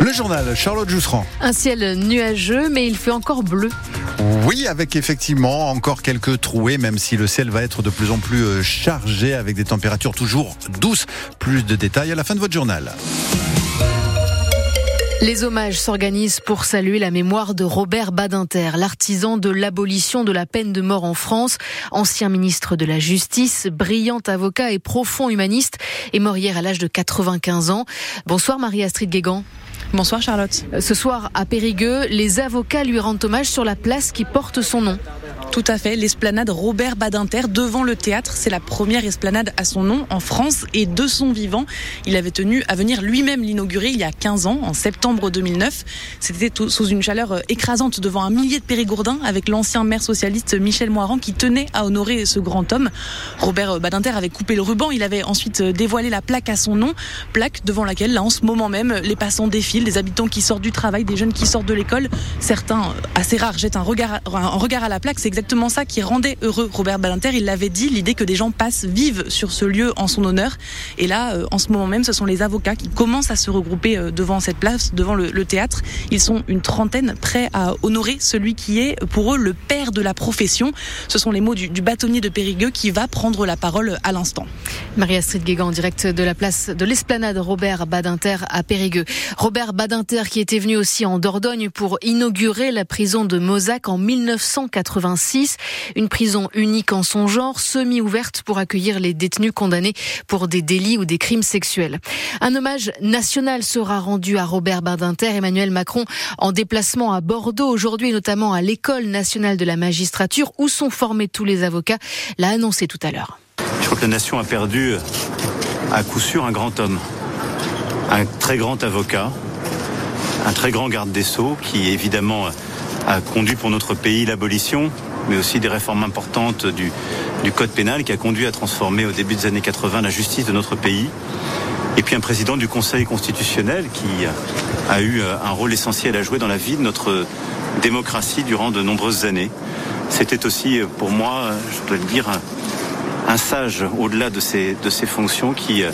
Le journal, Charlotte Jousserand. Un ciel nuageux, mais il fait encore bleu. Oui, avec effectivement encore quelques trouées, même si le ciel va être de plus en plus euh, chargé avec des températures toujours douces. Plus de détails à la fin de votre journal. Les hommages s'organisent pour saluer la mémoire de Robert Badinter, l'artisan de l'abolition de la peine de mort en France, ancien ministre de la Justice, brillant avocat et profond humaniste, est mort hier à l'âge de 95 ans. Bonsoir Marie-Astrid Guégan. Bonsoir Charlotte. Ce soir à Périgueux, les avocats lui rendent hommage sur la place qui porte son nom. Tout à fait, l'esplanade Robert Badinter devant le théâtre, c'est la première esplanade à son nom en France et de son vivant. Il avait tenu à venir lui-même l'inaugurer il y a 15 ans, en septembre 2009. C'était sous une chaleur euh, écrasante devant un millier de périgourdins avec l'ancien maire socialiste Michel Moiran qui tenait à honorer ce grand homme. Robert Badinter avait coupé le ruban, il avait ensuite euh, dévoilé la plaque à son nom, plaque devant laquelle, là en ce moment même, les passants défilent, des habitants qui sortent du travail, des jeunes qui sortent de l'école. Certains, euh, assez rares, jettent un regard, un regard à la plaque, c'est exactement ça qui rendait heureux Robert Badinter. Il l'avait dit, l'idée que des gens passent, vivent sur ce lieu en son honneur. Et là, euh, en ce moment même, ce sont les avocats qui commencent à se regrouper euh, devant cette place, devant le, théâtre. Ils sont une trentaine prêts à honorer celui qui est pour eux le père de la profession. Ce sont les mots du, bâtonnier de Périgueux qui va prendre la parole à l'instant. Marie-Astrid Guégan direct de la place de l'esplanade Robert Badinter à Périgueux. Robert Badinter qui était venu aussi en Dordogne pour inaugurer la prison de Mozac en 1986 une prison unique en son genre, semi-ouverte pour accueillir les détenus condamnés pour des délits ou des crimes sexuels. Un hommage national sera rendu à Robert Badinter, Emmanuel Macron en déplacement à Bordeaux aujourd'hui, notamment à l'école nationale de la magistrature où sont formés tous les avocats, l'a annoncé tout à l'heure. Je crois que la nation a perdu à coup sûr un grand homme, un très grand avocat, un très grand garde des sceaux qui évidemment a conduit pour notre pays l'abolition mais aussi des réformes importantes du, code pénal qui a conduit à transformer au début des années 80 la justice de notre pays. Et puis un président du Conseil constitutionnel qui a eu euh, un rôle essentiel à jouer dans la vie de notre démocratie durant de nombreuses années. C'était aussi euh, pour moi, je dois le dire, un sage au-delà de ses, de ses fonctions qui euh,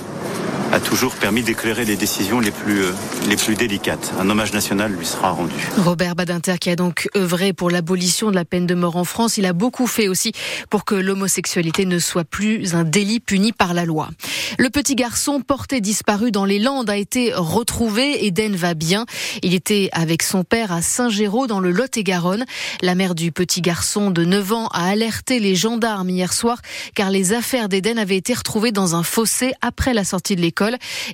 a toujours permis d'éclairer les décisions les plus, euh, les plus délicates. Un hommage national lui sera rendu. Robert Badinter qui a donc œuvré pour l'abolition de la peine de mort en France, il a beaucoup fait aussi pour que l'homosexualité ne soit plus un délit puni par la loi. Le petit garçon porté disparu dans les Landes a été retrouvé. Eden va bien. Il était avec son père à Saint-Géraud dans le Lot-et-Garonne. La mère du petit garçon de 9 ans a alerté les gendarmes hier soir car les affaires d'Eden avaient été retrouvées dans un fossé après la sortie de l'école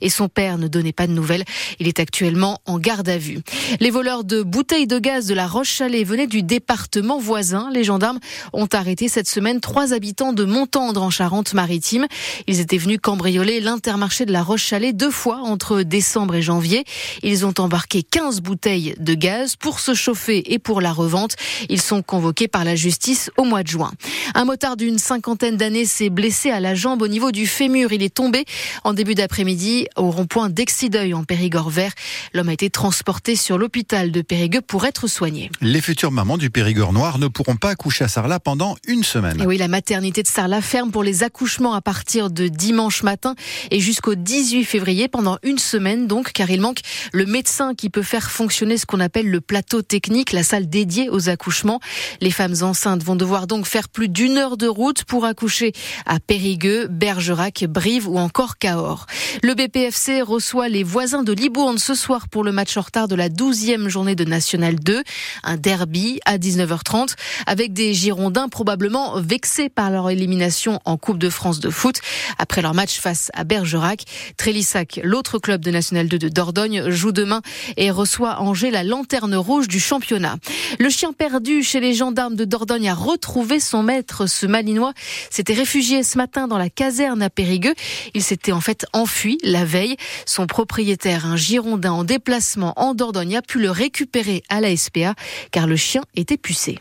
et son père ne donnait pas de nouvelles. Il est actuellement en garde à vue. Les voleurs de bouteilles de gaz de la Roche-Chalais venaient du département voisin. Les gendarmes ont arrêté cette semaine trois habitants de Montendre en Charente-Maritime. Ils étaient venus cambrioler l'intermarché de la Roche-Chalais deux fois entre décembre et janvier. Ils ont embarqué 15 bouteilles de gaz pour se chauffer et pour la revente. Ils sont convoqués par la justice au mois de juin. Un motard d'une cinquantaine d'années s'est blessé à la jambe au niveau du fémur. Il est tombé en début d'après après-midi au rond-point d'Exideuil en Périgord vert. L'homme a été transporté sur l'hôpital de Périgueux pour être soigné. Les futures mamans du Périgord noir ne pourront pas accoucher à Sarlat pendant une semaine. oui, la maternité de Sarlat ferme pour les accouchements à partir de dimanche matin et jusqu'au 18 février pendant une semaine donc car il manque le médecin qui peut faire fonctionner ce qu'on appelle le plateau technique, la salle dédiée aux accouchements. Les femmes enceintes vont devoir donc faire plus d'une heure de route pour accoucher à Périgueux, Bergerac, Brive ou encore Cahors. Le BPFC reçoit les voisins de Libourne ce soir pour le match en retard de la 12e journée de National 2. Un derby à 19h30 avec des Girondins probablement vexés par leur élimination en Coupe de France de foot après leur match face à Bergerac. Trélissac, l'autre club de National 2 de Dordogne, joue demain et reçoit Angers la lanterne rouge du championnat. Le chien perdu chez les gendarmes de Dordogne a retrouvé son maître. Ce Malinois s'était réfugié ce matin dans la caserne à Périgueux. Il s'était en fait enfui Fuit la veille. Son propriétaire, un Girondin en déplacement en Dordogne, a pu le récupérer à la SPA car le chien était pucé.